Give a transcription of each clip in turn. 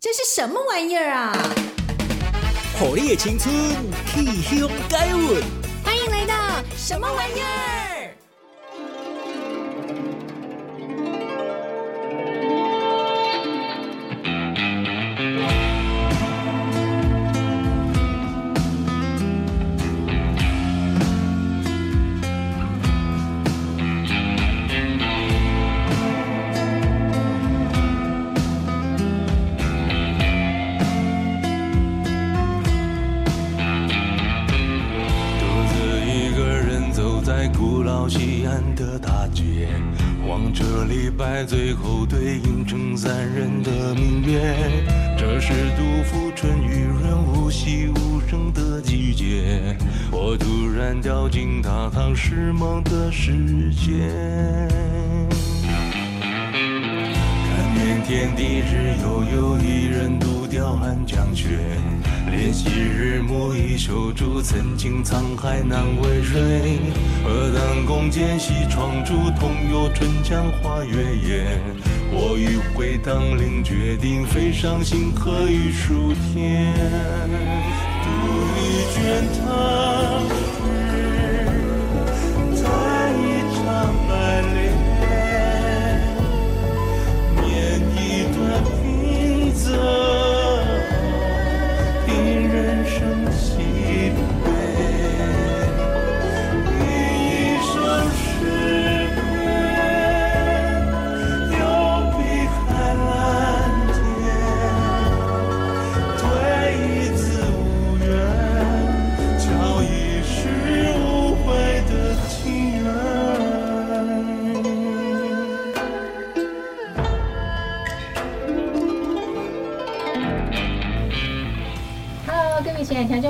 这是什么玩意儿啊？火力的青春，气象改运。欢迎来到什么玩意儿？最后对应成三人的明月，这是杜甫春雨润物细无声的季节。我突然掉进大唐诗梦的世界，看遍天地日悠悠，一人独钓寒江雪。怜惜日暮已修竹，曾经沧海难为水。何当共剪西窗烛，同游春江花月夜。我欲回当凌，决定飞上星河与数天。独立卷汤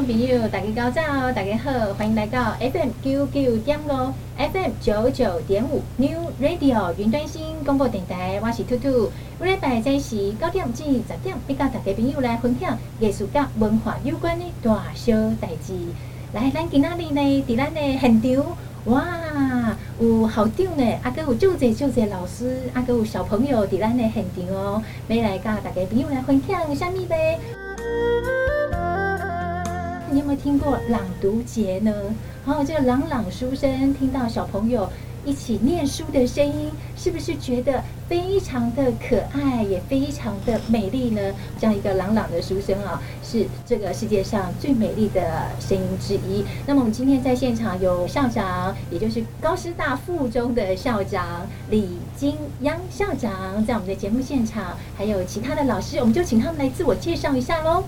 朋友，大家高照，大家好，欢迎来到 FM 九九点五，FM 九九点五 New Radio 云端新广播电台，我是兔兔。每礼拜在时九点至十点，要跟大家朋友来分享艺术甲文化有关的大小代志。来，咱今仔日呢，伫咱的现场，哇，有校长呢，啊，阁有就侪就侪老师，啊，阁有小朋友伫咱的现场哦，要来甲大家朋友来分享什么呗？你有没有听过朗读节呢？然后这个朗朗书声，听到小朋友一起念书的声音，是不是觉得非常的可爱，也非常的美丽呢？这样一个朗朗的书声啊，是这个世界上最美丽的声音之一。那么我们今天在现场有校长，也就是高师大附中的校长李金央校长，在我们的节目现场，还有其他的老师，我们就请他们来自我介绍一下喽。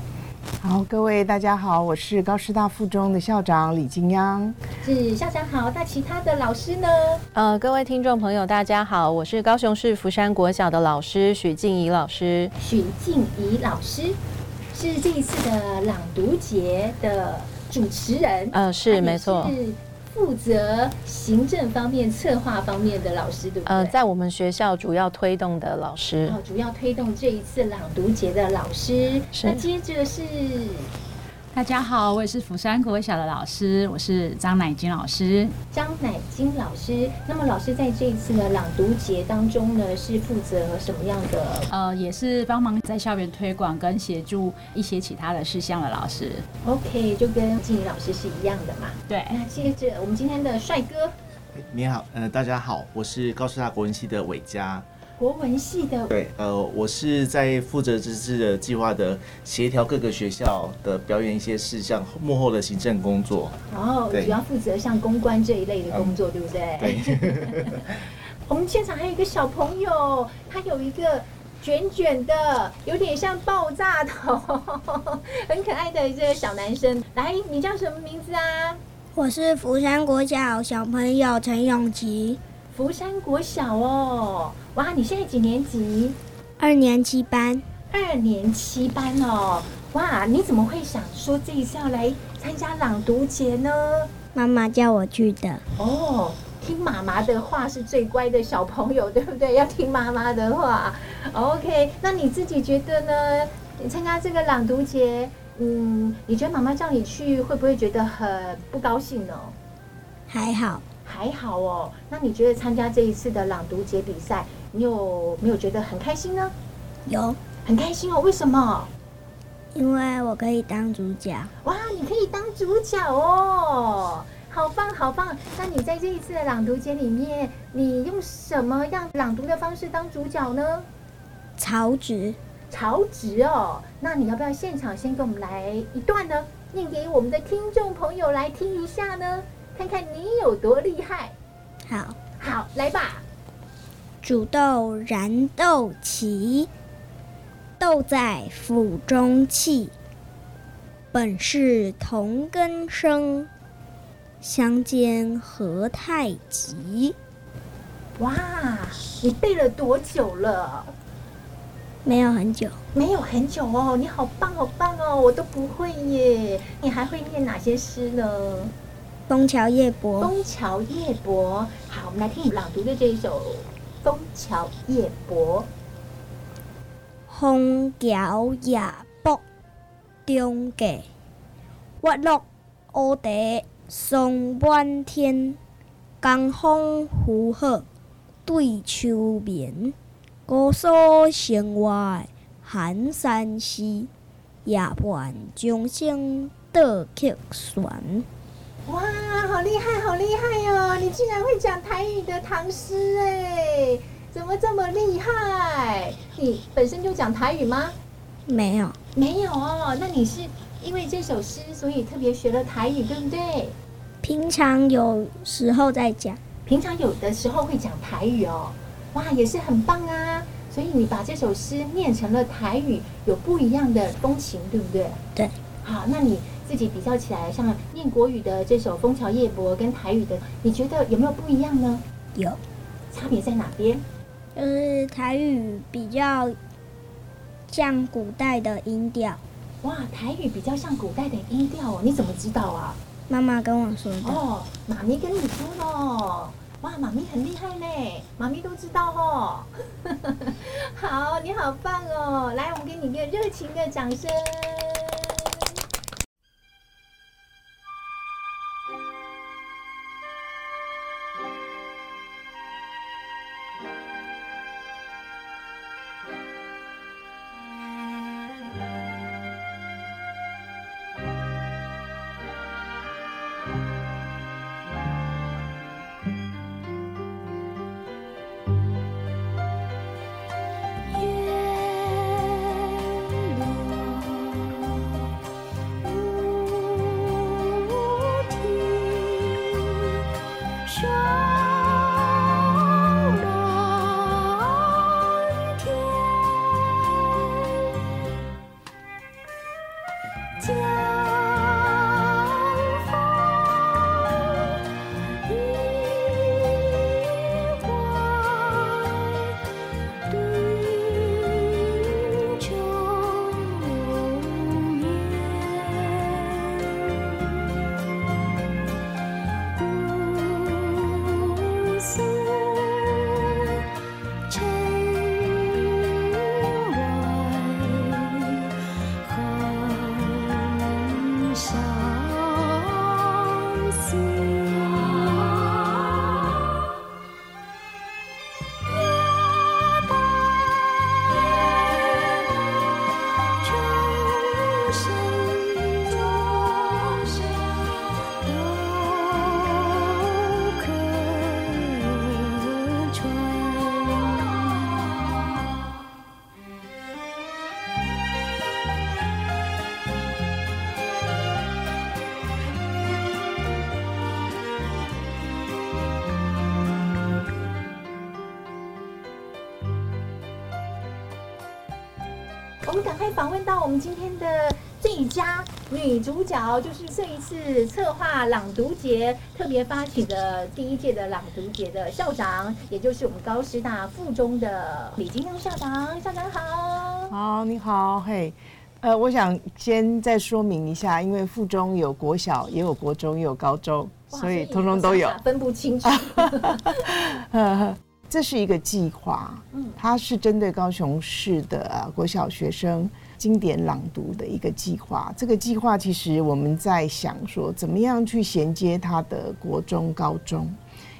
好，各位大家好，我是高师大附中的校长李金央。是校长好，那其他的老师呢？呃，各位听众朋友，大家好，我是高雄市福山国小的老师许静怡老师。许静怡老师是这一次的朗读节的主持人。呃，是没错。负责行政方面、策划方面的老师，对不对？呃，在我们学校主要推动的老师，哦，主要推动这一次朗读节的老师。是。那接着是。大家好，我也是釜山国小的老师，我是张乃金老师。张乃金老师，那么老师在这一次的朗读节当中呢，是负责什么样的？呃，也是帮忙在校园推广跟协助一些其他的事项的老师。OK，就跟静怡老师是一样的嘛。对。那接着我们今天的帅哥。你好，呃，大家好，我是高师大国文系的伟嘉。国文系的对，呃，我是在负责这次的计划的协调各个学校的表演一些事项，幕后的行政工作。哦，主要负责像公关这一类的工作，嗯、对不对？对。我们现场还有一个小朋友，他有一个卷卷的，有点像爆炸头，很可爱的这个小男生。来，你叫什么名字啊？我是福山国小小朋友陈永琪。福山国小哦，哇，你现在几年级？二年级班。二年七班哦，哇，你怎么会想说这一次要来参加朗读节呢？妈妈叫我去的。哦，听妈妈的话是最乖的小朋友，对不对？要听妈妈的话。OK，那你自己觉得呢？你参加这个朗读节，嗯，你觉得妈妈叫你去，会不会觉得很不高兴呢？还好。还好哦，那你觉得参加这一次的朗读节比赛，你有没有觉得很开心呢？有，很开心哦。为什么？因为我可以当主角。哇，你可以当主角哦，好棒好棒！那你在这一次的朗读节里面，你用什么样朗读的方式当主角呢？曹植，曹植哦。那你要不要现场先给我们来一段呢？念给我们的听众朋友来听一下呢？看看你有多厉害。好，好，来吧。煮豆燃豆萁，豆在釜中泣。本是同根生，相煎何太急。哇，你背了多久了？没有很久，没有很久哦。你好棒，好棒哦，我都不会耶。你还会念哪些诗呢？《枫桥夜泊》。《枫桥夜泊》。好，我们来听你朗读的这一首。枫桥夜泊，枫桥夜泊中价，月落乌啼霜满天。江风拂晓对秋眠，姑苏城外寒山寺，夜半钟声倒客船。哇，好厉害，好厉害哟、哦！你竟然会讲台语的唐诗哎，怎么这么厉害？你本身就讲台语吗？没有，没有哦。那你是因为这首诗，所以特别学了台语，对不对？平常有时候在讲，平常有的时候会讲台语哦。哇，也是很棒啊！所以你把这首诗念成了台语，有不一样的风情，对不对？对。好，那你。自己比较起来，像念国语的这首《枫桥夜泊》跟台语的，你觉得有没有不一样呢？有，差别在哪边？就是台语比较像古代的音调。哇，台语比较像古代的音调哦，你怎么知道啊？妈妈跟我说的。哦，妈咪跟你说哦。哇，妈咪很厉害呢，妈咪都知道哦。好，你好棒哦！来，我们给你一个热情的掌声。我们赶快访问到我们今天的最佳女主角，就是这一次策划朗读节特别发起的第一届的朗读节的校长，也就是我们高师大附中的李金亮校长。校长好，好，你好，嘿，呃，我想先再说明一下，因为附中有国小，也有国中，也有高中，所以通通都有，分不清楚。这是一个计划，嗯，它是针对高雄市的国小学生经典朗读的一个计划。这个计划其实我们在想说，怎么样去衔接他的国中、高中，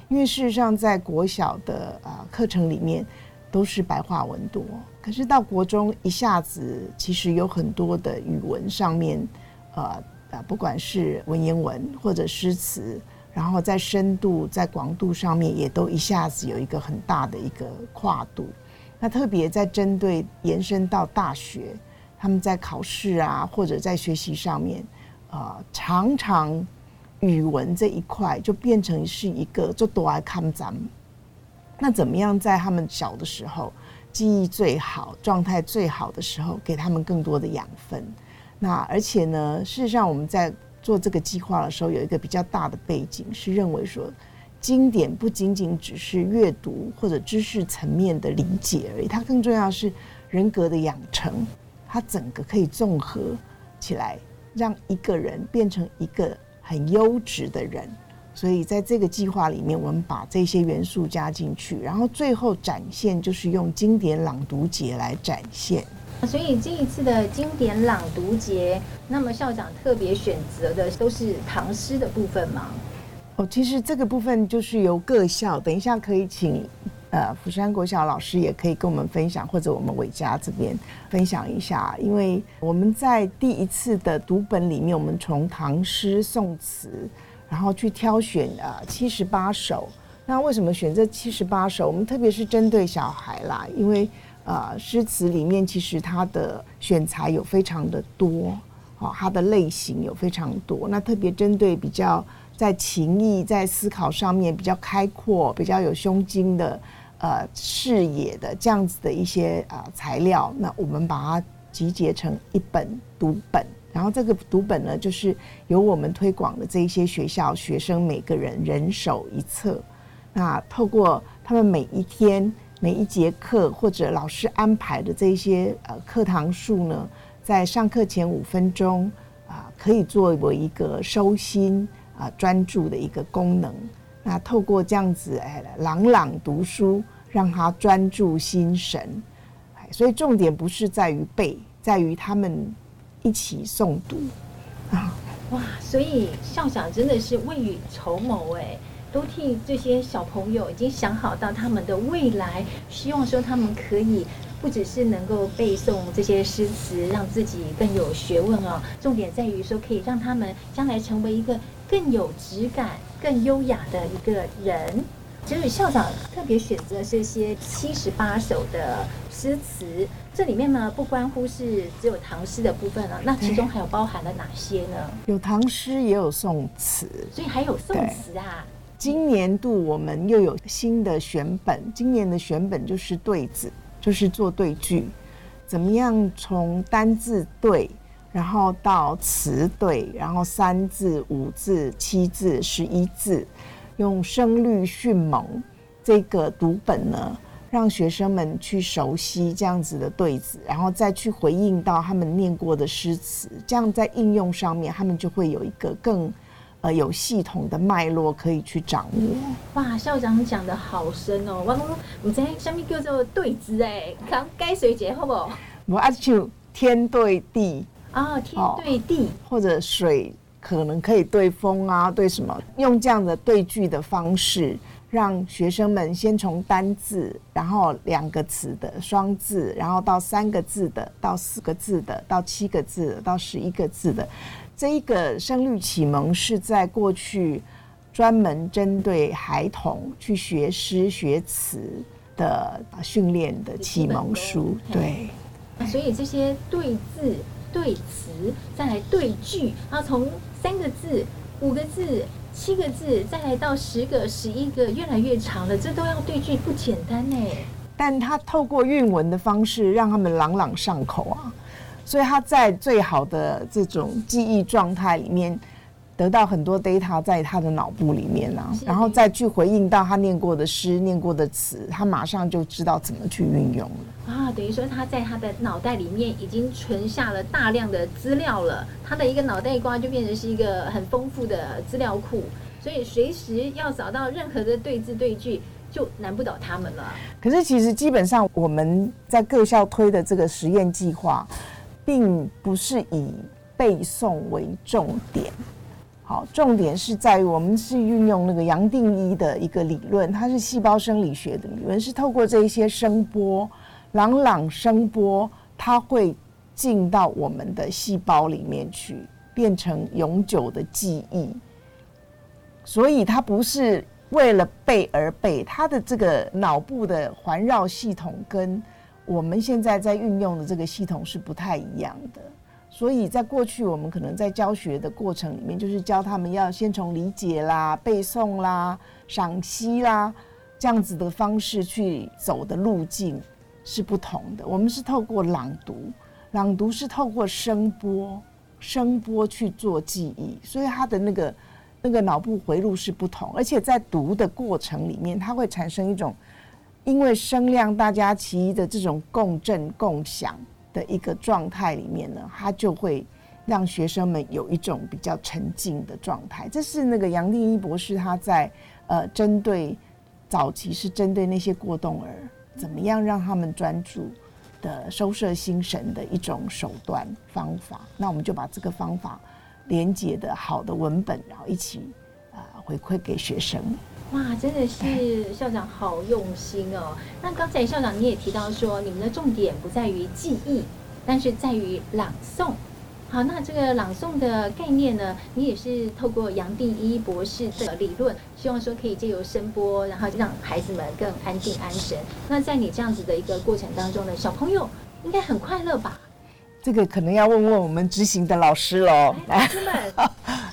因为事实上在国小的啊课程里面，都是白话文多。可是到国中一下子，其实有很多的语文上面，呃呃，不管是文言文或者诗词，然后在深度、在广度上面，也都一下子有一个很大的一个跨度。那特别在针对延伸到大学，他们在考试啊，或者在学习上面，呃，常常语文这一块就变成是一个就多爱看咱们。那怎么样在他们小的时候，记忆最好、状态最好的时候，给他们更多的养分？那而且呢，事实上我们在做这个计划的时候，有一个比较大的背景，是认为说。经典不仅仅只是阅读或者知识层面的理解而已，它更重要是人格的养成，它整个可以综合起来，让一个人变成一个很优质的人。所以在这个计划里面，我们把这些元素加进去，然后最后展现就是用经典朗读节来展现。所以这一次的经典朗读节，那么校长特别选择的都是唐诗的部分吗？哦，其实这个部分就是由各校，等一下可以请呃福山国小老师也可以跟我们分享，或者我们伟嘉这边分享一下，因为我们在第一次的读本里面，我们从唐诗宋词，然后去挑选呃七十八首。那为什么选这七十八首？我们特别是针对小孩啦，因为呃诗词里面其实它的选材有非常的多，哦，它的类型有非常多。那特别针对比较。在情意、在思考上面比较开阔、比较有胸襟的呃视野的这样子的一些呃材料，那我们把它集结成一本读本，然后这个读本呢，就是由我们推广的这一些学校学生每个人人手一册，那透过他们每一天每一节课或者老师安排的这些呃课堂数呢，在上课前五分钟啊、可以作为一个收心。啊，专注的一个功能。那透过这样子，哎，朗朗读书，让他专注心神。所以重点不是在于背，在于他们一起诵读。啊，哇！所以校长真的是未雨绸缪，哎，都替这些小朋友已经想好到他们的未来，希望说他们可以。不只是能够背诵这些诗词，让自己更有学问哦。重点在于说，可以让他们将来成为一个更有质感、更优雅的一个人。所以校长特别选择这些七十八首的诗词，这里面呢，不关乎是只有唐诗的部分了，那其中还有包含了哪些呢？有唐诗，也有宋词，所以还有宋词啊。今年度我们又有新的选本，今年的选本就是对子。就是做对句，怎么样从单字对，然后到词对，然后三字、五字、七字、十一字，用声律迅猛这个读本呢，让学生们去熟悉这样子的对子，然后再去回应到他们念过的诗词，这样在应用上面，他们就会有一个更。呃，有系统的脉络可以去掌握。哇，校长讲的好深哦！我讲，你在下面叫做对子哎，讲该谁解好不好？我阿就天对地啊，天对地，或者水可能可以对风啊，对什么？用这样的对句的方式，让学生们先从单字，然后两个词的双字，然后到三个字的，到四个字的，到七个字的，到十一个字的。这一个声律启蒙是在过去专门针对孩童去学诗学词的训练的启蒙书，对。所以这些对字、对词，再来对句，然后从三个字、五个字、七个字，再来到十个、十一个，越来越长了，这都要对句，不简单呢。但他透过韵文的方式，让他们朗朗上口啊。所以他在最好的这种记忆状态里面，得到很多 data 在他的脑部里面啊，然后再去回应到他念过的诗、念过的词，他马上就知道怎么去运用了啊。等于说他在他的脑袋里面已经存下了大量的资料了，他的一个脑袋瓜就变成是一个很丰富的资料库，所以随时要找到任何的对字对句，就难不倒他们了。可是其实基本上我们在各校推的这个实验计划。并不是以背诵为重点，好，重点是在于我们是运用那个杨定一的一个理论，它是细胞生理学的理论，是透过这一些声波，朗朗声波，它会进到我们的细胞里面去，变成永久的记忆。所以它不是为了背而背，它的这个脑部的环绕系统跟我们现在在运用的这个系统是不太一样的。所以在过去，我们可能在教学的过程里面，就是教他们要先从理解啦、背诵啦、赏析啦这样子的方式去走的路径是不同的。我们是透过朗读，朗读是透过声波、声波去做记忆，所以他的那个那个脑部回路是不同，而且在读的过程里面，它会产生一种因为声量大家齐的这种共振共享。的一个状态里面呢，它就会让学生们有一种比较沉静的状态。这是那个杨定一博士他在呃针对早期是针对那些过动儿，怎么样让他们专注的收摄心神的一种手段方法。那我们就把这个方法连接的好的文本，然后一起啊、呃、回馈给学生。哇，真的是 校长好用心哦！那刚才校长你也提到说，你们的重点不在于记忆，但是在于朗诵。好，那这个朗诵的概念呢，你也是透过杨定一博士的理论，希望说可以借由声波，然后让孩子们更安定安神。那在你这样子的一个过程当中呢，小朋友应该很快乐吧？这个可能要问问我们执行的老师喽。老师们。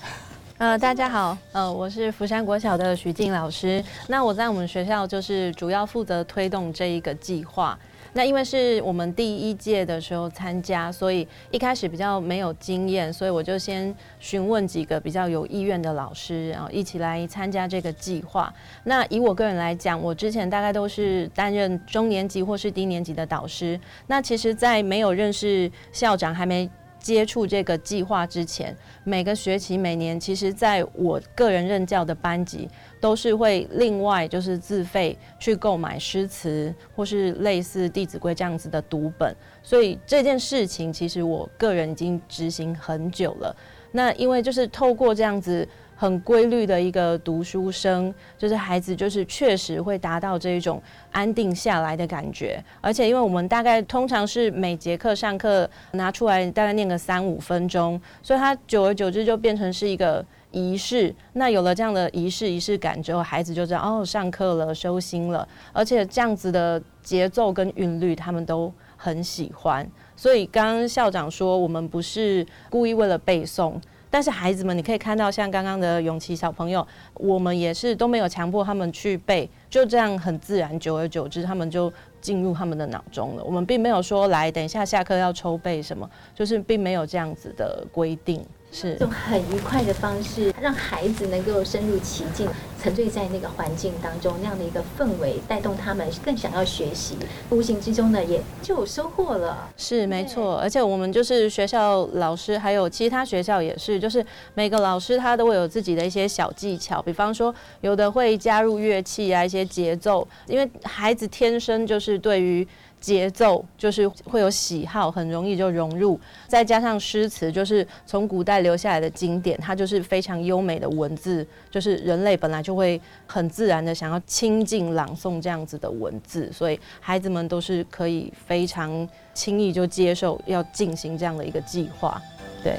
呃，大家好，呃，我是福山国小的徐静老师。那我在我们学校就是主要负责推动这一个计划。那因为是我们第一届的时候参加，所以一开始比较没有经验，所以我就先询问几个比较有意愿的老师，然后一起来参加这个计划。那以我个人来讲，我之前大概都是担任中年级或是低年级的导师。那其实，在没有认识校长，还没接触这个计划之前，每个学期每年，其实在我个人任教的班级，都是会另外就是自费去购买诗词或是类似《弟子规》这样子的读本，所以这件事情其实我个人已经执行很久了。那因为就是透过这样子。很规律的一个读书声，就是孩子就是确实会达到这一种安定下来的感觉，而且因为我们大概通常是每节课上课拿出来大概念个三五分钟，所以他久而久之就变成是一个仪式。那有了这样的仪式仪式感之后，孩子就知道哦，上课了，收心了，而且这样子的节奏跟韵律他们都很喜欢。所以刚刚校长说，我们不是故意为了背诵。但是孩子们，你可以看到，像刚刚的永琪小朋友，我们也是都没有强迫他们去背，就这样很自然，久而久之，他们就进入他们的脑中了。我们并没有说来，等一下下课要抽背什么，就是并没有这样子的规定。是用很愉快的方式，让孩子能够深入其境，沉醉在那个环境当中，那样的一个氛围，带动他们更想要学习，无形之中呢，也就有收获了。是没错，而且我们就是学校老师，还有其他学校也是，就是每个老师他都会有自己的一些小技巧，比方说有的会加入乐器啊，一些节奏，因为孩子天生就是对于。节奏就是会有喜好，很容易就融入，再加上诗词，就是从古代留下来的经典，它就是非常优美的文字，就是人类本来就会很自然的想要亲近朗诵这样子的文字，所以孩子们都是可以非常轻易就接受要进行这样的一个计划，对。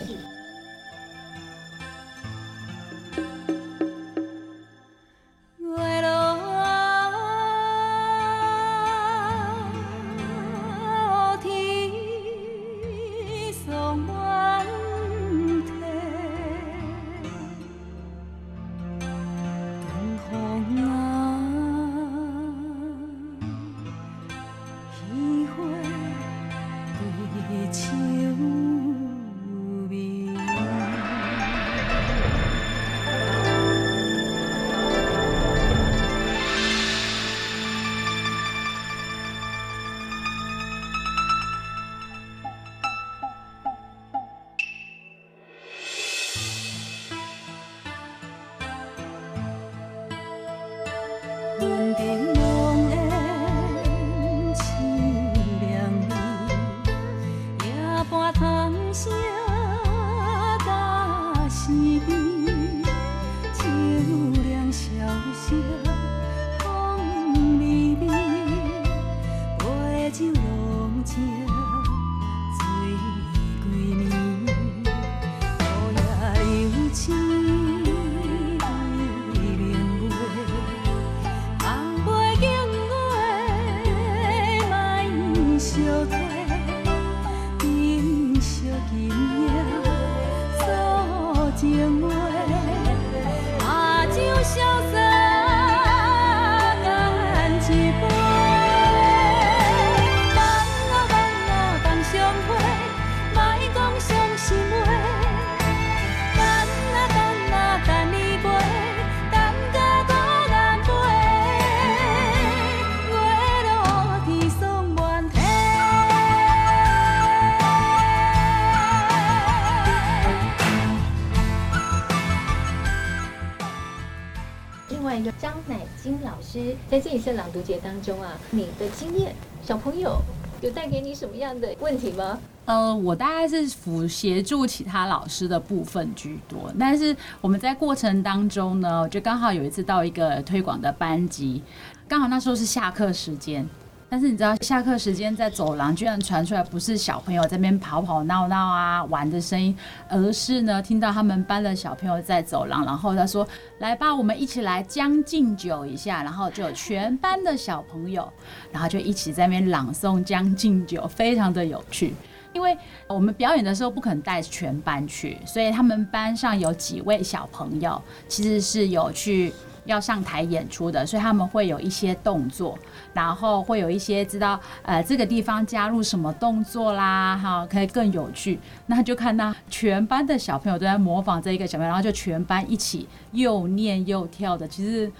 读节当中啊，你的经验，小朋友有带给你什么样的问题吗？呃，我大概是辅协助其他老师的部分居多，但是我们在过程当中呢，就刚好有一次到一个推广的班级，刚好那时候是下课时间。但是你知道，下课时间在走廊居然传出来不是小朋友在边跑跑闹闹啊玩的声音，而是呢听到他们班的小朋友在走廊，然后他说：“来吧，我们一起来将进酒一下。”然后就有全班的小朋友，然后就一起在那边朗诵《将进酒》，非常的有趣。因为我们表演的时候不可能带全班去，所以他们班上有几位小朋友其实是有去。要上台演出的，所以他们会有一些动作，然后会有一些知道，呃，这个地方加入什么动作啦，哈，可以更有趣。那就看到全班的小朋友都在模仿这一个小朋友，然后就全班一起又念又跳的，其实。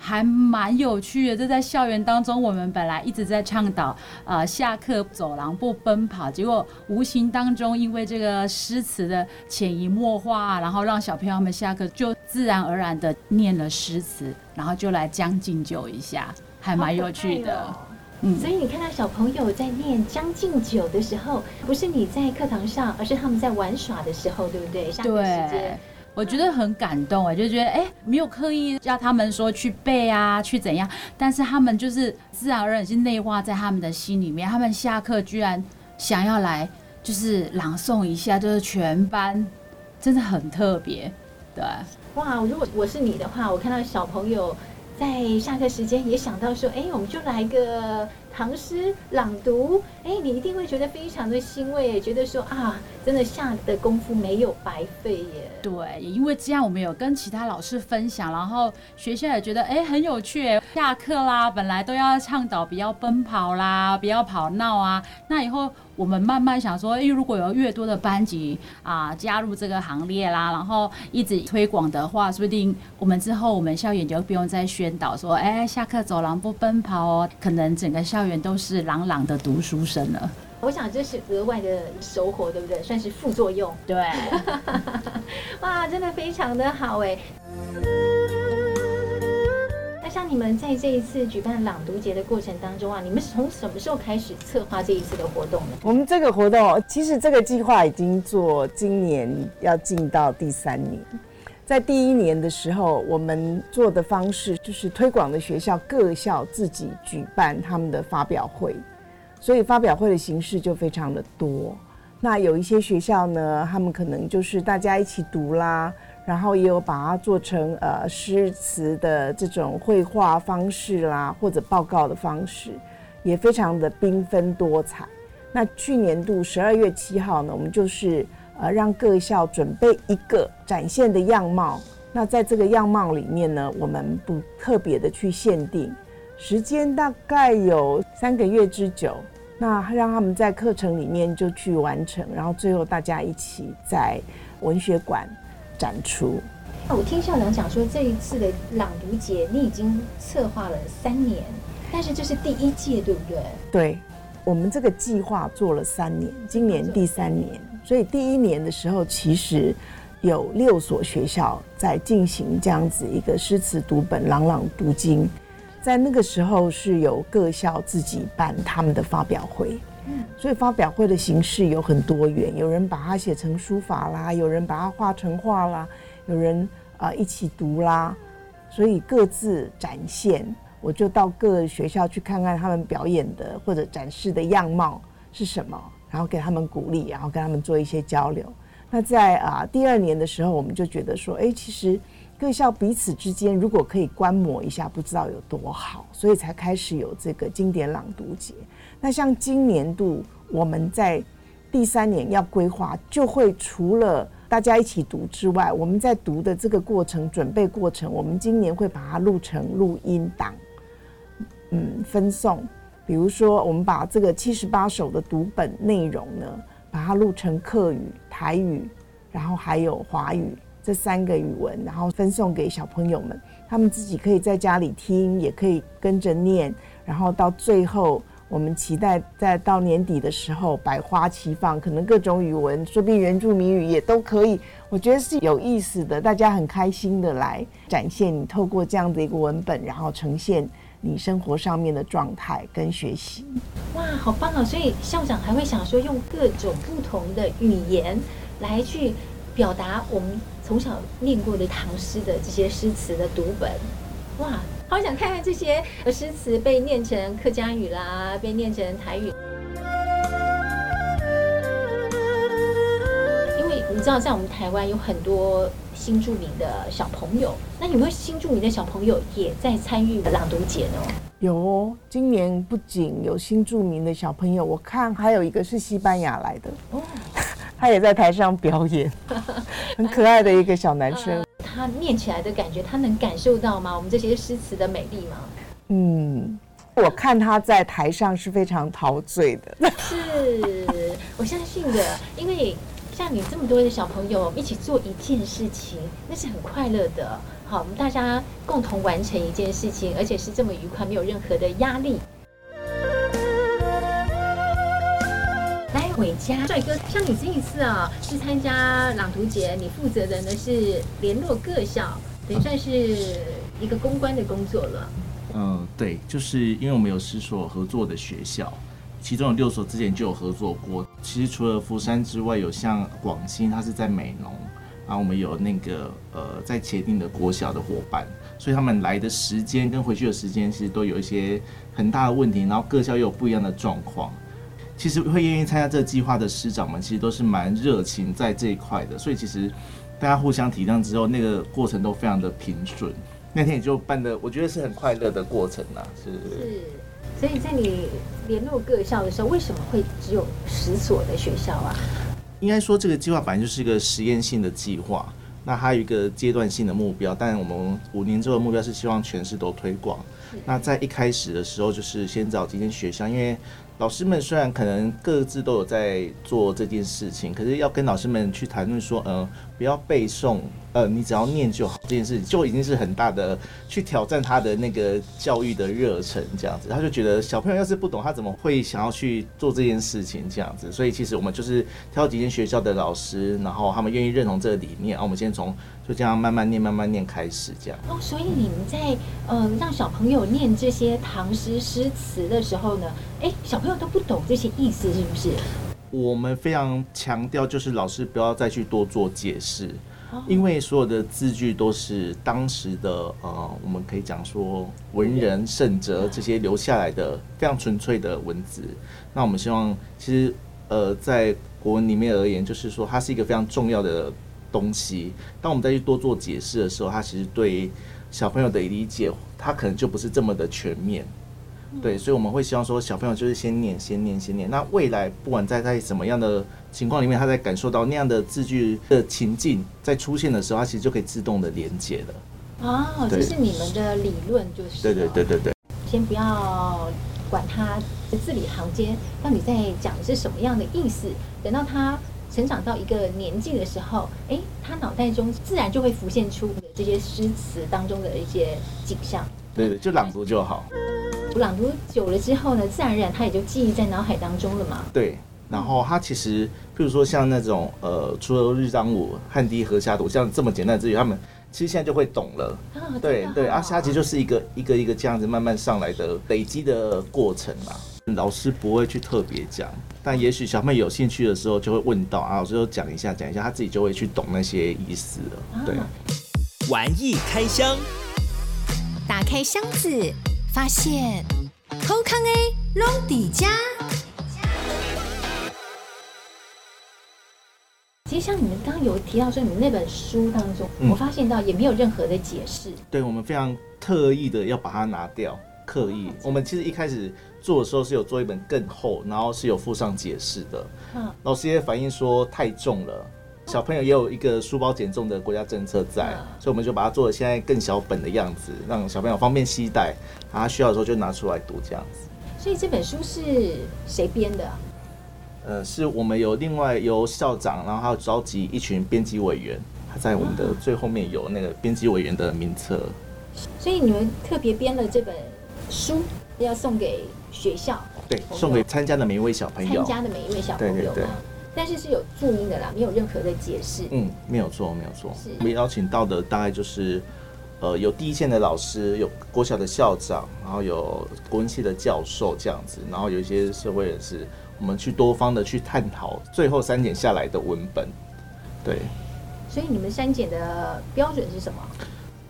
还蛮有趣的，这在校园当中，我们本来一直在倡导，呃，下课走廊不奔跑，结果无形当中，因为这个诗词的潜移默化，然后让小朋友们下课就自然而然的念了诗词，然后就来将进酒一下，还蛮有趣的。哦、嗯，所以你看到小朋友在念将进酒的时候，不是你在课堂上，而是他们在玩耍的时候，对不对？下课时间。我觉得很感动哎，就觉得哎，没有刻意叫他们说去背啊，去怎样，但是他们就是自然而然是内化在他们的心里面。他们下课居然想要来，就是朗诵一下，就是全班，真的很特别。对，哇，如果我是你的话，我看到小朋友在下课时间也想到说，哎，我们就来个。唐诗朗读，哎，你一定会觉得非常的欣慰，觉得说啊，真的下的功夫没有白费耶。对，也因为这样，我们有跟其他老师分享，然后学校也觉得哎很有趣。下课啦，本来都要倡导不要奔跑啦，不要跑闹啊，那以后我们慢慢想说，哎，如果有越多的班级啊加入这个行列啦，然后一直推广的话，说不定我们之后我们校园就不用再宣导说，哎，下课走廊不奔跑哦，可能整个校园。都是朗朗的读书声了，我想这是额外的收获，对不对？算是副作用。对，哇，真的非常的好哎。那像你们在这一次举办朗读节的过程当中啊，你们是从什么时候开始策划这一次的活动呢？我们这个活动其实这个计划已经做，今年要进到第三年。在第一年的时候，我们做的方式就是推广的学校各校自己举办他们的发表会，所以发表会的形式就非常的多。那有一些学校呢，他们可能就是大家一起读啦，然后也有把它做成呃诗词的这种绘画方式啦，或者报告的方式，也非常的缤纷多彩。那去年度十二月七号呢，我们就是。呃，让各校准备一个展现的样貌。那在这个样貌里面呢，我们不特别的去限定时间，大概有三个月之久。那让他们在课程里面就去完成，然后最后大家一起在文学馆展出。那我听校长讲说，这一次的朗读节你已经策划了三年，但是这是第一届，对不对？对，我们这个计划做了三年，今年第三年。所以第一年的时候，其实有六所学校在进行这样子一个诗词读本、朗朗读经。在那个时候，是由各校自己办他们的发表会。所以发表会的形式有很多元，有人把它写成书法啦，有人把它画成画啦，有人啊一起读啦。所以各自展现，我就到各学校去看看他们表演的或者展示的样貌是什么。然后给他们鼓励，然后跟他们做一些交流。那在啊第二年的时候，我们就觉得说，哎，其实各校彼此之间如果可以观摩一下，不知道有多好，所以才开始有这个经典朗读节。那像今年度我们在第三年要规划，就会除了大家一起读之外，我们在读的这个过程、准备过程，我们今年会把它录成录音档，嗯，分送。比如说，我们把这个七十八首的读本内容呢，把它录成客语、台语，然后还有华语这三个语文，然后分送给小朋友们，他们自己可以在家里听，也可以跟着念，然后到最后。我们期待在到年底的时候百花齐放，可能各种语文，说不定原住民语也都可以。我觉得是有意思的，大家很开心的来展现你透过这样的一个文本，然后呈现你生活上面的状态跟学习。哇，好棒哦！所以校长还会想说，用各种不同的语言来去表达我们从小念过的唐诗的这些诗词的读本。哇！好想看看这些诗词被念成客家语啦，被念成台语。知道，在我们台湾有很多新著名的小朋友，那有没有新著名的小朋友也在参与朗读节呢？有哦，今年不仅有新著名的小朋友，我看还有一个是西班牙来的哦，他也在台上表演，很可爱的一个小男生。他念起来的感觉，他能感受到吗？我们这些诗词的美丽吗？嗯，我看他在台上是非常陶醉的。是，我相信的，因为像你这么多的小朋友一起做一件事情，那是很快乐的。好，我们大家共同完成一件事情，而且是这么愉快，没有任何的压力。回家，帅哥，像你这一次啊，是参加朗读节，你负责的呢是联络各校，等于算是一个公关的工作了。嗯，对，就是因为我们有十所合作的学校，其中有六所之前就有合作过。其实除了福山之外，有像广兴，它是在美浓，然后我们有那个呃在茄定的国小的伙伴，所以他们来的时间跟回去的时间其实都有一些很大的问题，然后各校又有不一样的状况。其实会愿意参加这个计划的师长们，其实都是蛮热情在这一块的，所以其实大家互相体谅之后，那个过程都非常的平顺。那天也就办的，我觉得是很快乐的过程啦。是是，所以在你联络各校的时候，为什么会只有十所的学校啊？应该说这个计划本来就是一个实验性的计划，那还有一个阶段性的目标，但我们五年之后的目标是希望全市都推广。那在一开始的时候，就是先找几间学校，因为。老师们虽然可能各自都有在做这件事情，可是要跟老师们去谈论说，呃，不要背诵，呃，你只要念就好，这件事情就已经是很大的去挑战他的那个教育的热忱，这样子，他就觉得小朋友要是不懂，他怎么会想要去做这件事情？这样子，所以其实我们就是挑几间学校的老师，然后他们愿意认同这个理念，然后我们先从就这样慢慢念、慢慢念开始，这样。哦，所以你们在呃让小朋友念这些唐诗诗词的时候呢，哎，小朋友都不懂这些意思，是不是？我们非常强调，就是老师不要再去多做解释，因为所有的字句都是当时的呃，我们可以讲说文人圣哲这些留下来的非常纯粹的文字。那我们希望，其实呃，在国文里面而言，就是说它是一个非常重要的东西。当我们再去多做解释的时候，它其实对小朋友的理解，它可能就不是这么的全面。对，所以我们会希望说，小朋友就是先念，先念，先念。那未来不管在在什么样的情况里面，他在感受到那样的字句的情境在出现的时候，他其实就可以自动的连接了。哦，这是你们的理论，就是对对对对对。先不要管他的字里行间到底在讲的是什么样的意思，等到他成长到一个年纪的时候，哎，他脑袋中自然就会浮现出这些诗词当中的一些景象。对对，就朗读就好。朗读久了之后呢，自然而然他也就记忆在脑海当中了嘛。对，然后他其实，譬如说像那种呃，除了日当午、汗滴禾下土，像这么简单的字语，他们其实现在就会懂了。哦、对对，啊，下集就是一个一个一个这样子慢慢上来的累积的过程嘛。老师不会去特别讲，但也许小妹有兴趣的时候就会问到啊，老师就讲一下讲一下，他自己就会去懂那些意思了。对，玩意开箱，打开箱子。发现好康诶，拢底家。其实像你们刚刚有提到说，你们那本书当中，我发现到也没有任何的解释。对，我们非常特意的要把它拿掉，刻意。我们其实一开始做的时候是有做一本更厚，然后是有附上解释的。嗯老师也反映说太重了。小朋友也有一个书包减重的国家政策在，嗯、所以我们就把它做的现在更小本的样子，让小朋友方便携带，他需要的时候就拿出来读这样子。所以这本书是谁编的？呃，是我们有另外由校长，然后还有召集一群编辑委员，他在我们的最后面有那个编辑委员的名册。所以你们特别编了这本书，要送给学校，对，送给参加的每一位小朋友，参加的每一位小朋友，对对对。但是是有注明的啦，没有任何的解释。嗯，没有错，没有错。我们邀请到的大概就是，呃，有第一线的老师，有国小的校长，然后有国文系的教授这样子，然后有一些社会人士，我们去多方的去探讨，最后删减下来的文本。对。所以你们删减的标准是什么？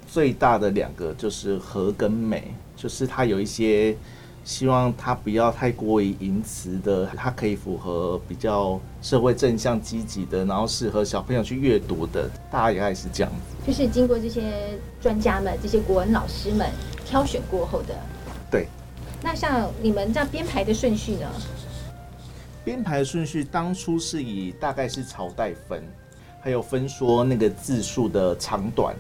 最大的两个就是和跟美，就是它有一些。希望它不要太过于淫词的，它可以符合比较社会正向积极的，然后适合小朋友去阅读的，大概也还是这样子。就是经过这些专家们、这些国文老师们挑选过后的。对。那像你们这样编排的顺序呢？编排的顺序当初是以大概是朝代分，还有分说那个字数的长短、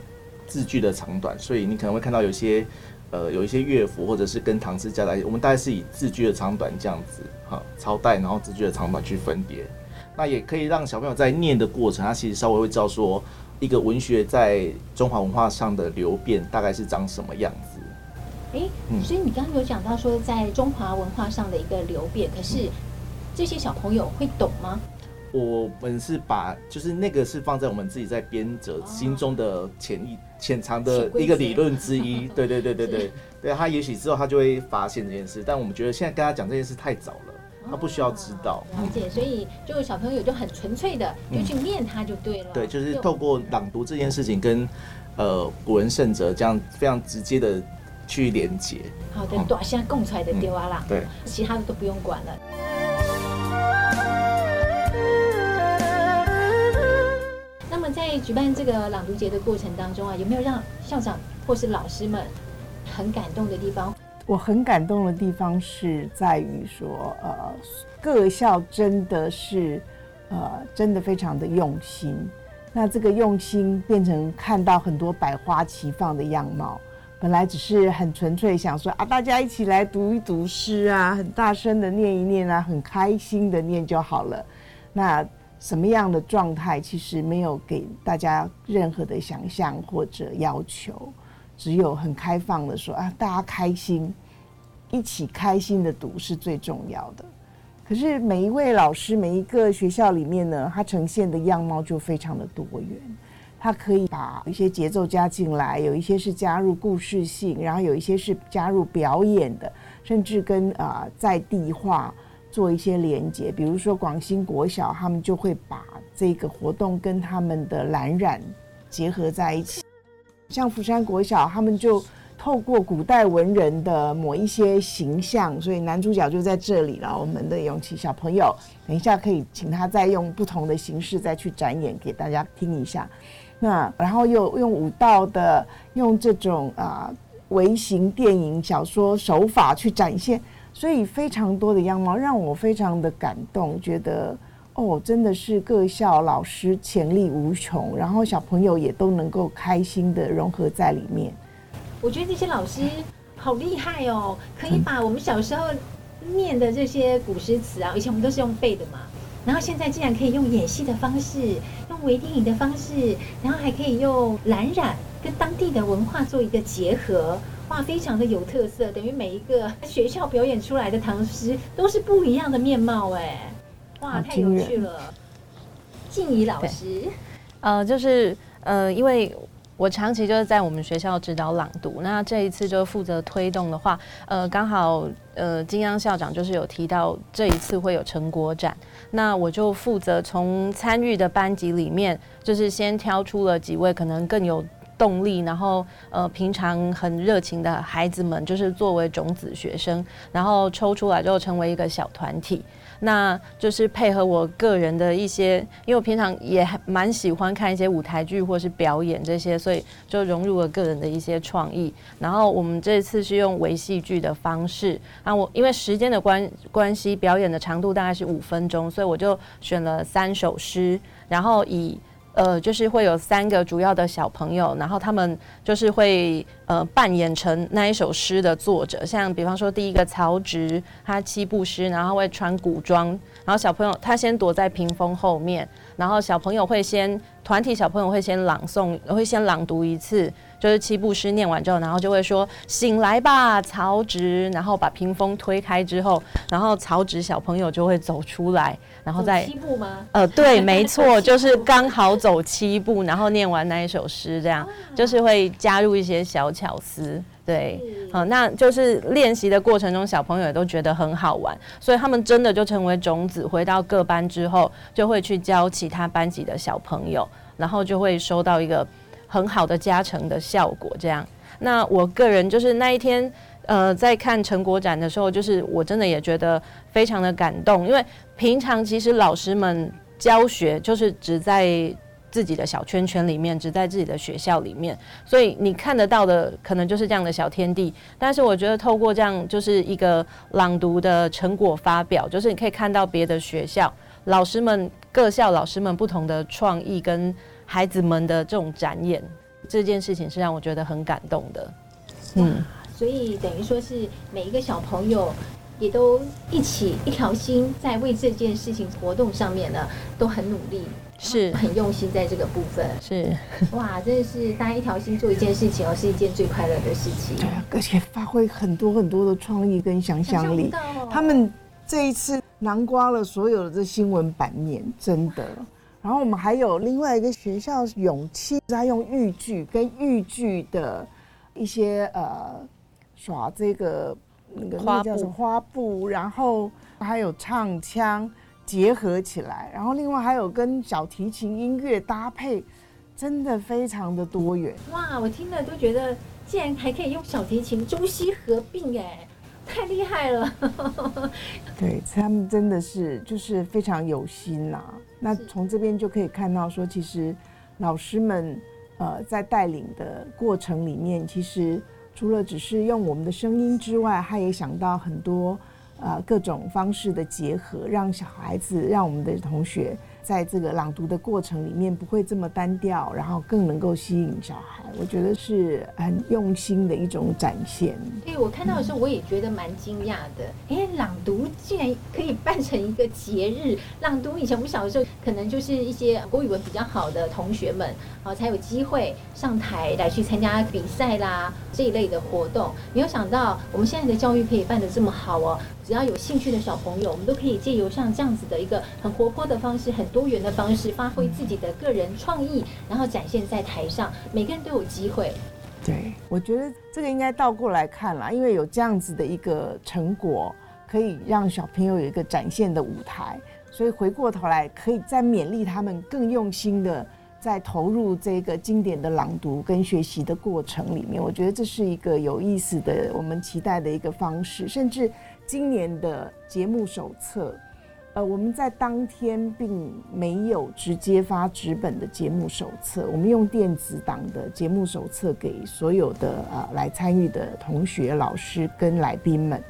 字句的长短，所以你可能会看到有些。呃，有一些乐府或者是跟唐诗加在一起，我们大概是以字句的长短这样子哈，朝代然后字句的长短去分别，那也可以让小朋友在念的过程，他其实稍微会知道说一个文学在中华文化上的流变大概是长什么样子。哎、欸，所以你刚刚有讲到说在中华文化上的一个流变，可是这些小朋友会懂吗？我们是把就是那个是放在我们自己在编者心中的潜意。潜藏的一个理论之一，对对对对对，对他也许之后他就会发现这件事，但我们觉得现在跟他讲这件事太早了，他不需要知道。了解，所以就小朋友就很纯粹的就去念他就对了。对，就是透过朗读这件事情跟呃古文圣哲这样非常直接的去连接。好的，短现在供出来的丢啊啦，对，其他的都不用管了。在举办这个朗读节的过程当中啊，有没有让校长或是老师们很感动的地方？我很感动的地方是在于说，呃，各校真的是，呃，真的非常的用心。那这个用心变成看到很多百花齐放的样貌。本来只是很纯粹想说啊，大家一起来读一读诗啊，很大声的念一念啊，很开心的念就好了。那。什么样的状态，其实没有给大家任何的想象或者要求，只有很开放的说啊，大家开心，一起开心的读是最重要的。可是每一位老师，每一个学校里面呢，它呈现的样貌就非常的多元。它可以把一些节奏加进来，有一些是加入故事性，然后有一些是加入表演的，甚至跟啊、在地化。做一些连接，比如说广兴国小，他们就会把这个活动跟他们的蓝染结合在一起。像福山国小，他们就透过古代文人的某一些形象，所以男主角就在这里了。我们的永琪小朋友，等一下可以请他再用不同的形式再去展演给大家听一下。那然后又用舞蹈的，用这种啊微型电影小说手法去展现。所以非常多的样貌让我非常的感动，觉得哦，真的是各校老师潜力无穷，然后小朋友也都能够开心的融合在里面。我觉得这些老师好厉害哦，可以把我们小时候念的这些古诗词啊，以前我们都是用背的嘛，然后现在竟然可以用演戏的方式，用微电影的方式，然后还可以用蓝染跟当地的文化做一个结合。哇，非常的有特色，等于每一个 学校表演出来的唐诗都是不一样的面貌哎，哇，太有趣了。静怡老师，呃，就是呃，因为我长期就是在我们学校指导朗读，那这一次就负责推动的话，呃，刚好呃金央校长就是有提到这一次会有成果展，那我就负责从参与的班级里面，就是先挑出了几位可能更有。动力，然后呃，平常很热情的孩子们，就是作为种子学生，然后抽出来之后成为一个小团体，那就是配合我个人的一些，因为我平常也蛮喜欢看一些舞台剧或是表演这些，所以就融入了个人的一些创意。然后我们这次是用微戏剧的方式，那我因为时间的关关系，表演的长度大概是五分钟，所以我就选了三首诗，然后以。呃，就是会有三个主要的小朋友，然后他们就是会呃扮演成那一首诗的作者，像比方说第一个曹植，他七步诗，然后会穿古装，然后小朋友他先躲在屏风后面，然后小朋友会先团体小朋友会先朗诵，会先朗读一次。就是七步诗念完之后，然后就会说“醒来吧，曹植”，然后把屏风推开之后，然后曹植小朋友就会走出来，然后再七步吗？呃，对，没错，就是刚好走七步，然后念完那一首诗，这样就是会加入一些小巧思，对，好，那就是练习的过程中，小朋友也都觉得很好玩，所以他们真的就成为种子，回到各班之后，就会去教其他班级的小朋友，然后就会收到一个。很好的加成的效果，这样。那我个人就是那一天，呃，在看成果展的时候，就是我真的也觉得非常的感动，因为平常其实老师们教学就是只在自己的小圈圈里面，只在自己的学校里面，所以你看得到的可能就是这样的小天地。但是我觉得透过这样就是一个朗读的成果发表，就是你可以看到别的学校老师们各校老师们不同的创意跟。孩子们的这种展演，这件事情是让我觉得很感动的。嗯，所以等于说是每一个小朋友也都一起一条心，在为这件事情活动上面呢，都很努力，是很用心在这个部分。是哇，真的是大家一条心做一件事情哦，是一件最快乐的事情。对啊，而且发挥很多很多的创意跟想象力。哦、他们这一次囊括了所有的这新闻版面，真的。然后我们还有另外一个学校勇气，他用豫剧跟豫剧的一些呃耍这个那个那叫什么花布，然后还有唱腔结合起来，然后另外还有跟小提琴音乐搭配，真的非常的多元。哇，我听了都觉得竟然还可以用小提琴中西合并哎。太厉害了，对，他们真的是就是非常有心呐、啊。那从这边就可以看到说，其实老师们呃在带领的过程里面，其实除了只是用我们的声音之外，他也想到很多呃各种方式的结合，让小孩子，让我们的同学。在这个朗读的过程里面，不会这么单调，然后更能够吸引小孩。我觉得是很用心的一种展现。对，我看到的时候，我也觉得蛮惊讶的。哎、朗读竟然可以办成一个节日。朗读以前我们小的时候，可能就是一些国语文比较好的同学们啊，才有机会上台来去参加比赛啦这一类的活动。没有想到，我们现在的教育可以办得这么好哦。只要有兴趣的小朋友，我们都可以借由像这样子的一个很活泼的方式，很多元的方式，发挥自己的个人创意，然后展现在台上，每个人都有机会。对，我觉得这个应该倒过来看啦，因为有这样子的一个成果，可以让小朋友有一个展现的舞台，所以回过头来可以再勉励他们更用心的。在投入这个经典的朗读跟学习的过程里面，我觉得这是一个有意思的，我们期待的一个方式。甚至今年的节目手册，呃，我们在当天并没有直接发纸本的节目手册，我们用电子档的节目手册给所有的呃来参与的同学、老师跟来宾们。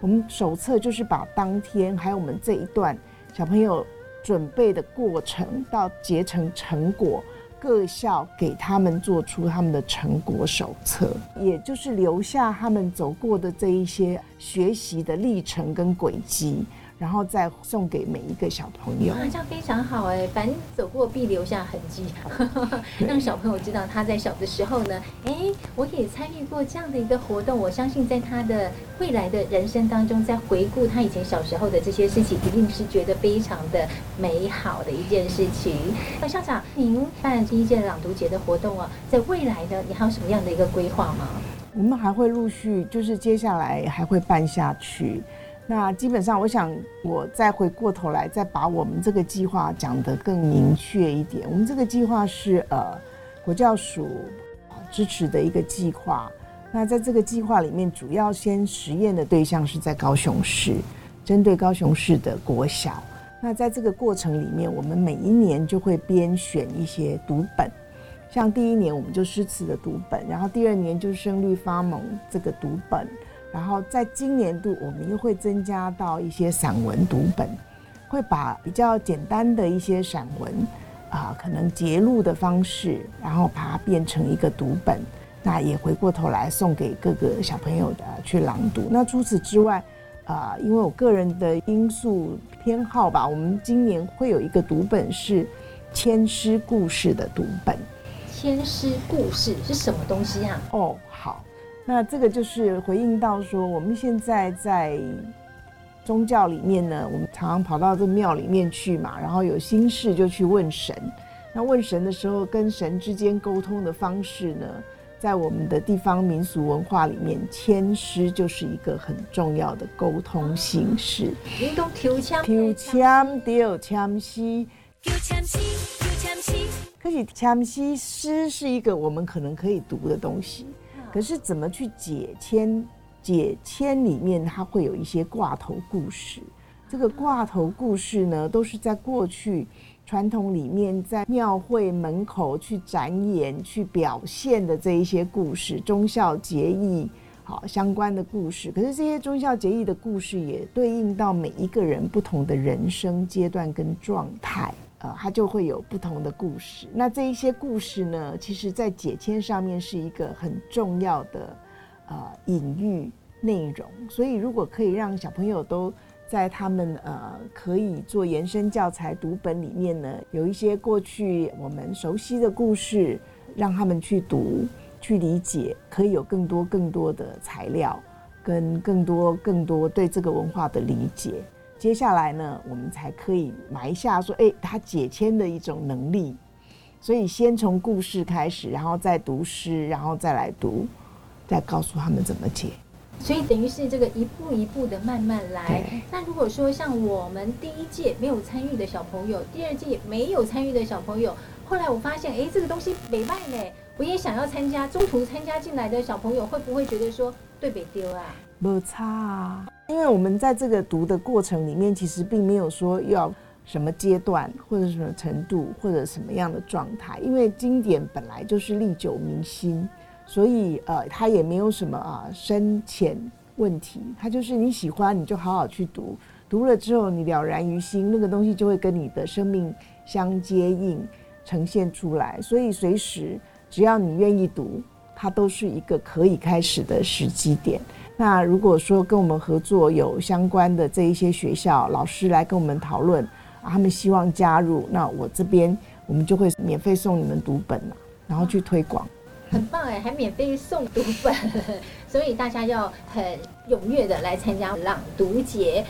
我们手册就是把当天还有我们这一段小朋友。准备的过程到结成成果，各校给他们做出他们的成果手册，也就是留下他们走过的这一些学习的历程跟轨迹。然后再送给每一个小朋友，这样非常好哎！凡走过必留下痕迹，让小朋友知道他在小的时候呢，哎，我也参与过这样的一个活动。我相信在他的未来的人生当中，在回顾他以前小时候的这些事情，一定是觉得非常的美好的一件事情。那校长，您办第一届朗读节的活动啊，在未来呢，你还有什么样的一个规划吗？我们还会陆续，就是接下来还会办下去。那基本上，我想我再回过头来，再把我们这个计划讲得更明确一点。我们这个计划是呃国教署支持的一个计划。那在这个计划里面，主要先实验的对象是在高雄市，针对高雄市的国小。那在这个过程里面，我们每一年就会编选一些读本，像第一年我们就诗词的读本，然后第二年就是声律发蒙这个读本。然后在今年度，我们又会增加到一些散文读本，会把比较简单的一些散文，啊，可能节录的方式，然后把它变成一个读本，那也回过头来送给各个小朋友的去朗读。那除此之外，啊，因为我个人的因素偏好吧，我们今年会有一个读本是千诗故事的读本。千诗故事是什么东西啊？哦，好，那这个就是回应到说，我们现在在宗教里面呢，我们常常跑到这庙里面去嘛，然后有心事就去问神。那问神的时候，跟神之间沟通的方式呢，在我们的地方民俗文化里面，签诗就是一个很重要的沟通形式。你都抽签，抽签丢签诗，丢签诗，丢签诗。可是签诗诗是一个我们可能可以读的东西，可是怎么去解签？解签里面它会有一些挂头故事。这个挂头故事呢，都是在过去。传统里面，在庙会门口去展演、去表现的这一些故事，忠孝节义好相关的故事。可是这些忠孝节义的故事，也对应到每一个人不同的人生阶段跟状态，呃，它就会有不同的故事。那这一些故事呢，其实在解签上面是一个很重要的呃隐喻内容。所以，如果可以让小朋友都在他们呃可以做延伸教材读本里面呢，有一些过去我们熟悉的故事，让他们去读、去理解，可以有更多更多的材料，跟更多更多对这个文化的理解。接下来呢，我们才可以埋下说，哎，他解签的一种能力。所以先从故事开始，然后再读诗，然后再来读，再告诉他们怎么解。所以等于是这个一步一步的慢慢来。那如果说像我们第一届没有参与的小朋友，第二届没有参与的小朋友，后来我发现，哎，这个东西没卖呢，我也想要参加，中途参加进来的小朋友会不会觉得说对北丢啊？没差啊，因为我们在这个读的过程里面，其实并没有说要什么阶段或者什么程度或者什么样的状态，因为经典本来就是历久弥新。所以，呃，它也没有什么啊深浅问题，它就是你喜欢，你就好好去读，读了之后你了然于心，那个东西就会跟你的生命相接应，呈现出来。所以随时只要你愿意读，它都是一个可以开始的时机点。那如果说跟我们合作有相关的这一些学校老师来跟我们讨论，啊，他们希望加入，那我这边我们就会免费送你们读本，然后去推广。很棒哎，还免费送读本，所以大家要很踊跃的来参加朗读节。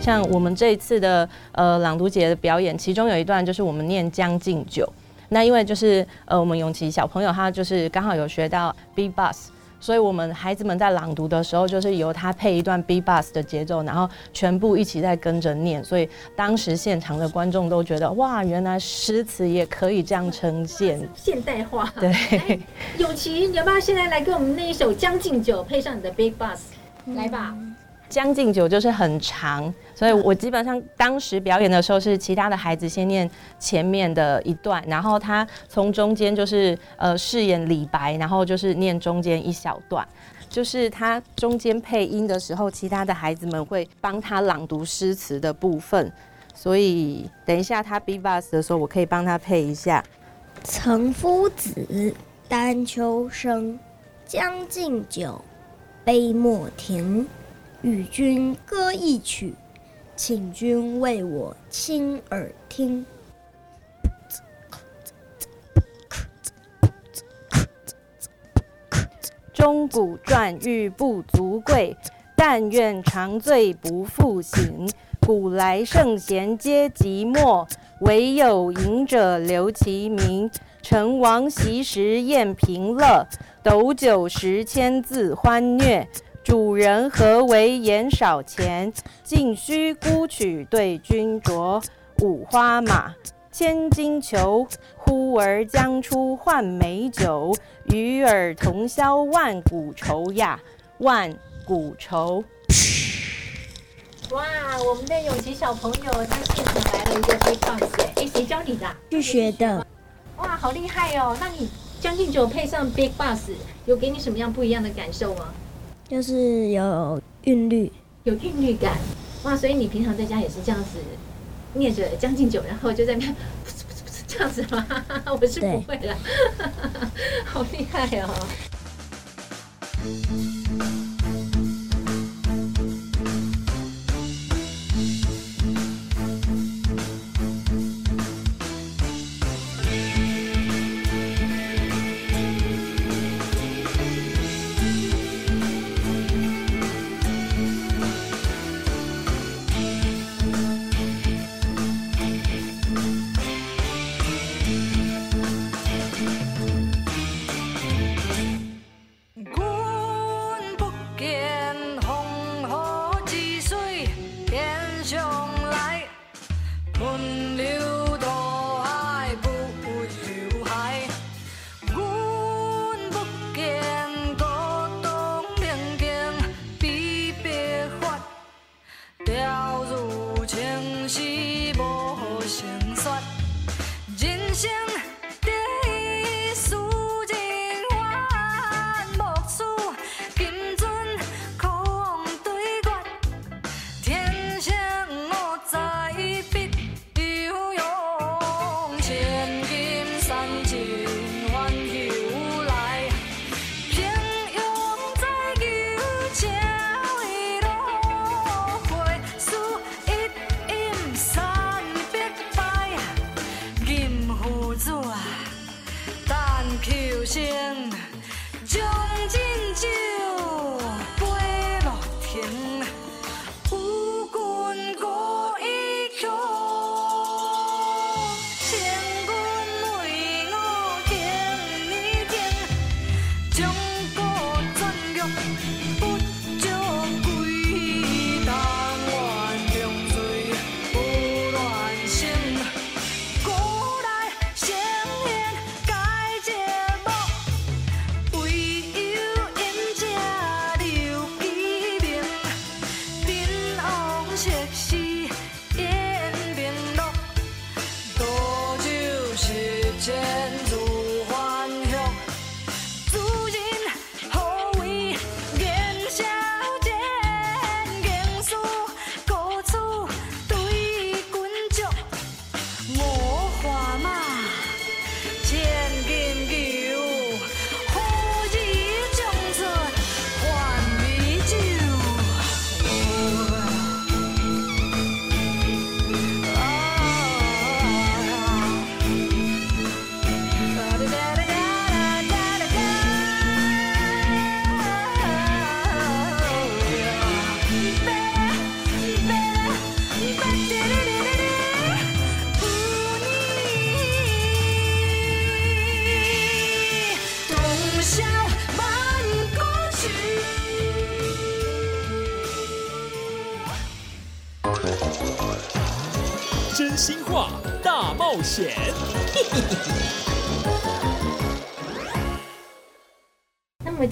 像我们这一次的呃朗读节的表演，其中有一段就是我们念《将进酒》，那因为就是呃我们永琪小朋友他就是刚好有学到 beat bus，。所以，我们孩子们在朗读的时候，就是由他配一段 beat bus 的节奏，然后全部一起在跟着念。所以，当时现场的观众都觉得，哇，原来诗词也可以这样呈现，现代化。对，永琪，你要不要现在来给我们那一首《将进酒》，配上你的 beat bus，来吧。将进酒就是很长，所以我基本上当时表演的时候是其他的孩子先念前面的一段，然后他从中间就是呃饰演李白，然后就是念中间一小段，就是他中间配音的时候，其他的孩子们会帮他朗读诗词的部分，所以等一下他 B bus 的时候，我可以帮他配一下。岑夫子，丹丘生，将进酒，杯莫停。与君歌一曲，请君为我倾耳听。钟鼓馔玉不足贵，但愿长醉不复醒。古来圣贤皆寂寞，惟有饮者留其名。陈王昔时宴平乐，斗酒十千恣欢谑。主人何为言少钱？径须沽取对君酌。五花马，千金裘，呼儿将出换美酒。与尔同销万古愁呀，万古愁。哇，我们的永琪小朋友他现场来了一个 Beatbox，哎，谁教你的？去学的。哇，好厉害哦！那你将进酒配上 Beatbox，有给你什么样不一样的感受吗？就是有韵律，有韵律感。哇，所以你平常在家也是这样子念着《将进酒》，然后就在那边这样子吗？我是不会了，好厉害哦！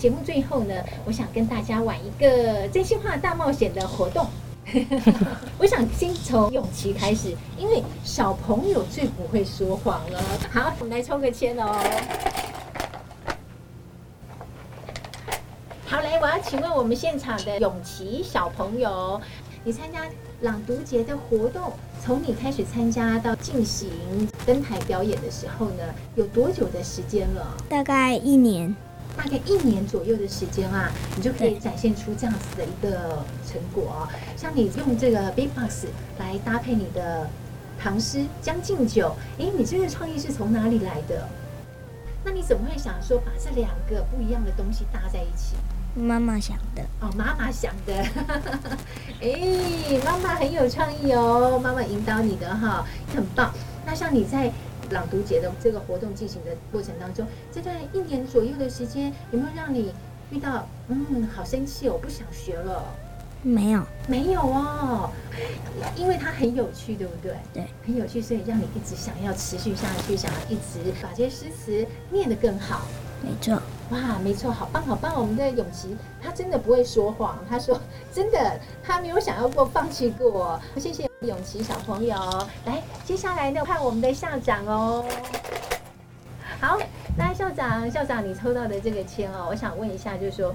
节目最后呢，我想跟大家玩一个真心话大冒险的活动。我想先从永琪开始，因为小朋友最不会说谎了。好，我们来抽个签哦。好嘞，我要请问我们现场的永琪小朋友，你参加朗读节的活动，从你开始参加到进行登台表演的时候呢，有多久的时间了？大概一年。大概一年左右的时间啊，你就可以展现出这样子的一个成果。像你用这个 Big Box 来搭配你的唐诗《将进酒》，诶，你这个创意是从哪里来的？那你怎么会想说把这两个不一样的东西搭在一起？妈妈想的。哦，妈妈想的。诶，妈妈很有创意哦，妈妈引导你的哈，很棒。那像你在。朗读节的这个活动进行的过程当中，这段一年左右的时间，有没有让你遇到嗯，好生气，我不想学了？没有，没有哦，因为它很有趣，对不对？对，很有趣，所以让你一直想要持续下去，想要一直把这些诗词念得更好。没错，哇，没错，好棒，好棒！我们的永琪，他真的不会说谎，他说真的，他没有想要过放弃过。谢谢永琪小朋友，来，接下来呢，看我们的校长哦。好，那，校长，校长，你抽到的这个签哦，我想问一下，就是说，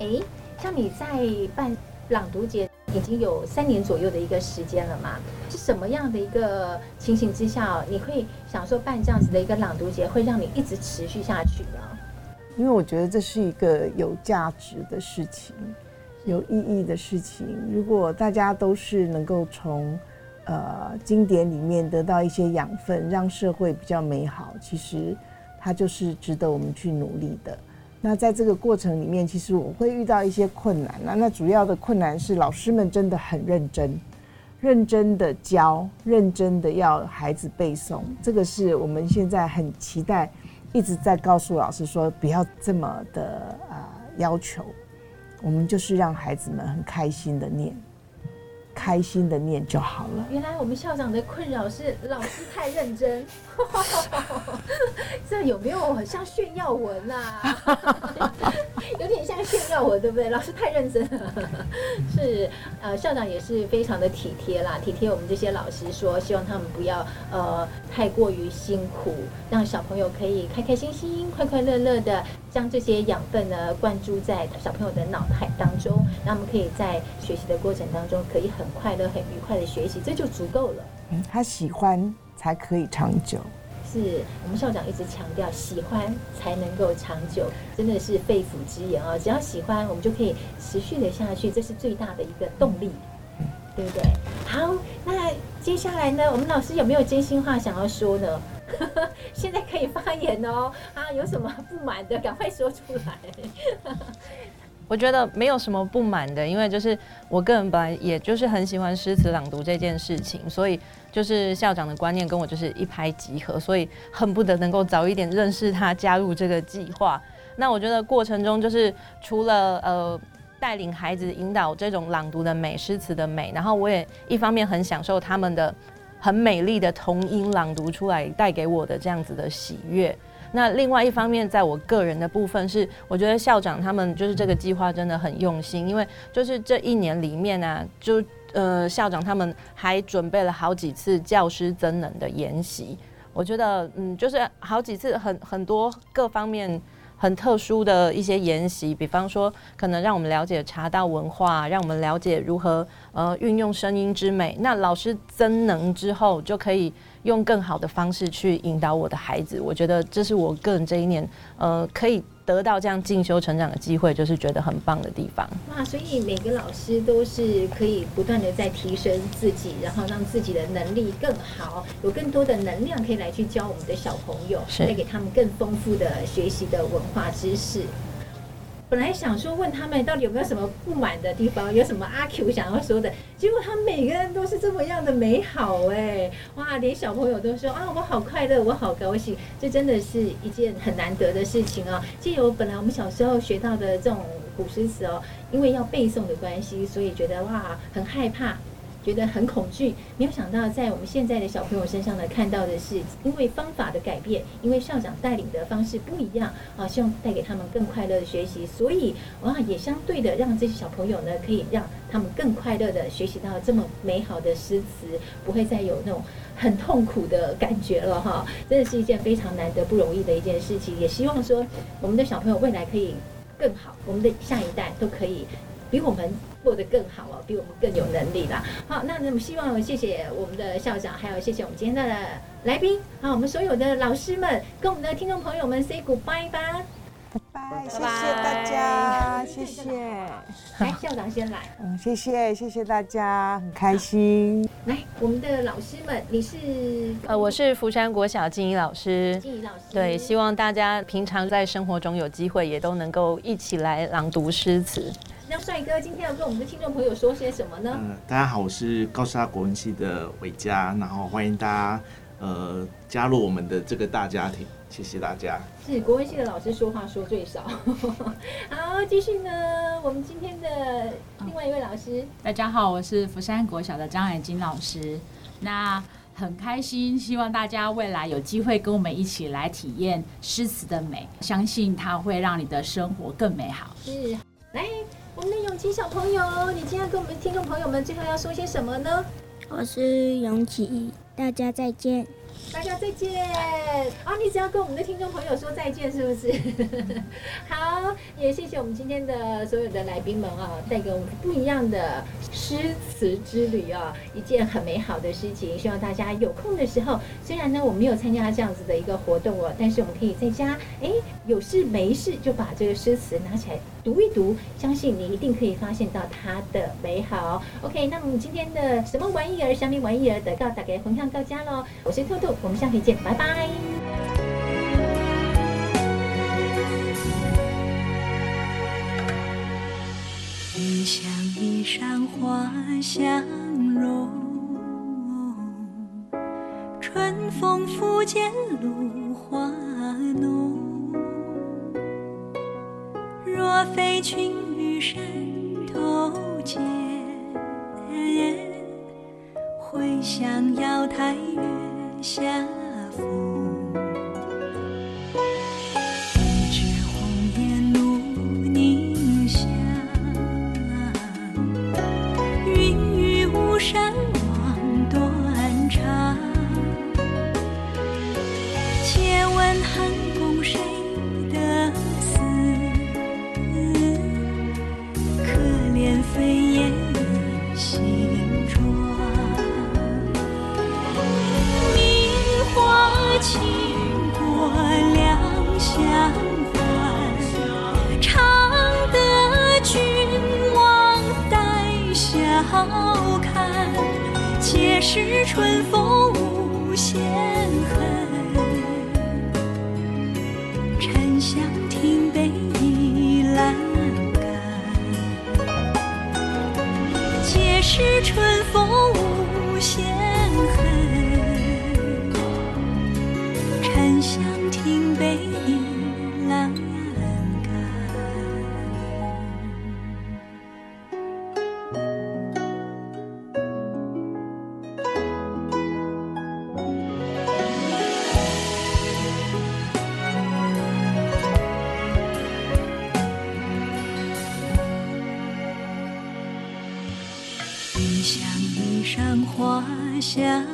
哎，像你在办朗读节已经有三年左右的一个时间了嘛？是什么样的一个情形之下，你会想说办这样子的一个朗读节，会让你一直持续下去呢？因为我觉得这是一个有价值的事情，有意义的事情。如果大家都是能够从呃经典里面得到一些养分，让社会比较美好，其实它就是值得我们去努力的。那在这个过程里面，其实我会遇到一些困难。那那主要的困难是老师们真的很认真，认真的教，认真的要孩子背诵。这个是我们现在很期待，一直在告诉老师说，不要这么的啊、要求。我们就是让孩子们很开心的念。开心的念就好了。原来我们校长的困扰是老师太认真，这有没有很像炫耀文啊？有点像炫耀文，对不对？老师太认真了，是呃，校长也是非常的体贴啦，体贴我们这些老师说，希望他们不要呃太过于辛苦，让小朋友可以开开心心、快快乐乐的将这些养分呢灌注在小朋友的脑海当中，那我们可以在学习的过程当中可以很快乐、很愉快的学习，这就足够了。嗯，他喜欢才可以长久。是我们校长一直强调，喜欢才能够长久，真的是肺腑之言啊！只要喜欢，我们就可以持续的下去，这是最大的一个动力，对不对？好，那接下来呢，我们老师有没有真心话想要说呢？现在可以发言哦！啊，有什么不满的，赶快说出来。我觉得没有什么不满的，因为就是我个人本来也就是很喜欢诗词朗读这件事情，所以就是校长的观念跟我就是一拍即合，所以恨不得能够早一点认识他，加入这个计划。那我觉得过程中就是除了呃带领孩子引导这种朗读的美、诗词的美，然后我也一方面很享受他们的很美丽的童音朗读出来带给我的这样子的喜悦。那另外一方面，在我个人的部分是，我觉得校长他们就是这个计划真的很用心，因为就是这一年里面呢、啊，就呃校长他们还准备了好几次教师增能的研习，我觉得嗯就是好几次很很多各方面。很特殊的一些研习，比方说，可能让我们了解茶道文化，让我们了解如何呃运用声音之美。那老师增能之后，就可以用更好的方式去引导我的孩子。我觉得这是我个人这一年呃可以。得到这样进修成长的机会，就是觉得很棒的地方。哇，所以每个老师都是可以不断的在提升自己，然后让自己的能力更好，有更多的能量可以来去教我们的小朋友，带给他们更丰富的学习的文化知识。本来想说问他们到底有没有什么不满的地方，有什么阿 Q 想要说的，结果他们每个人都是这么样的美好哎，哇，连小朋友都说啊，我好快乐，我好高兴，这真的是一件很难得的事情啊。借由本来我们小时候学到的这种古诗词哦，因为要背诵的关系，所以觉得哇，很害怕。觉得很恐惧，没有想到在我们现在的小朋友身上呢，看到的是因为方法的改变，因为校长带领的方式不一样啊，希望带给他们更快乐的学习，所以哇，也相对的让这些小朋友呢，可以让他们更快乐的学习到这么美好的诗词，不会再有那种很痛苦的感觉了哈，真的是一件非常难得不容易的一件事情，也希望说我们的小朋友未来可以更好，我们的下一代都可以。比我们过得更好哦，比我们更有能力啦。好，那那么希望谢谢我们的校长，还有谢谢我们今天的来宾，好，我们所有的老师们跟我们的听众朋友们 say goodbye 吧。拜拜，谢谢大家，谢谢。来，校长先来。嗯，谢谢，谢谢大家，很开心。来，我们的老师们，你是？呃，我是福山国小静怡老师。静怡老师。对，希望大家平常在生活中有机会，也都能够一起来朗读诗词。那帅哥今天要跟我们的听众朋友说些什么呢？嗯、呃，大家好，我是高师大国文系的伟嘉，然后欢迎大家呃加入我们的这个大家庭，谢谢大家。是国文系的老师说话说最少。好，继续呢，我们今天的另外一位老师。大家好，我是福山国小的张海金老师。那很开心，希望大家未来有机会跟我们一起来体验诗词的美，相信它会让你的生活更美好。是，来。我们的永琪小朋友，你今天跟我们听众朋友们最后要说些什么呢？我是永琪，大家再见。大家再见啊！你只要跟我们的听众朋友说再见，是不是？好，也谢谢我们今天的所有的来宾们啊，带给我们不一样的诗词之旅啊，一件很美好的事情。希望大家有空的时候，虽然呢我没有参加这样子的一个活动哦，但是我们可以在家，哎，有事没事就把这个诗词拿起来读一读，相信你一定可以发现到它的美好。OK，那么今天的什么玩意儿、什么玩意儿的，到大家分享到家喽。我是兔兔，我们下回见，拜拜。云想衣裳花相容，春风拂槛露华浓。若非群玉山头见，会向瑶台月下逢。是春风花香，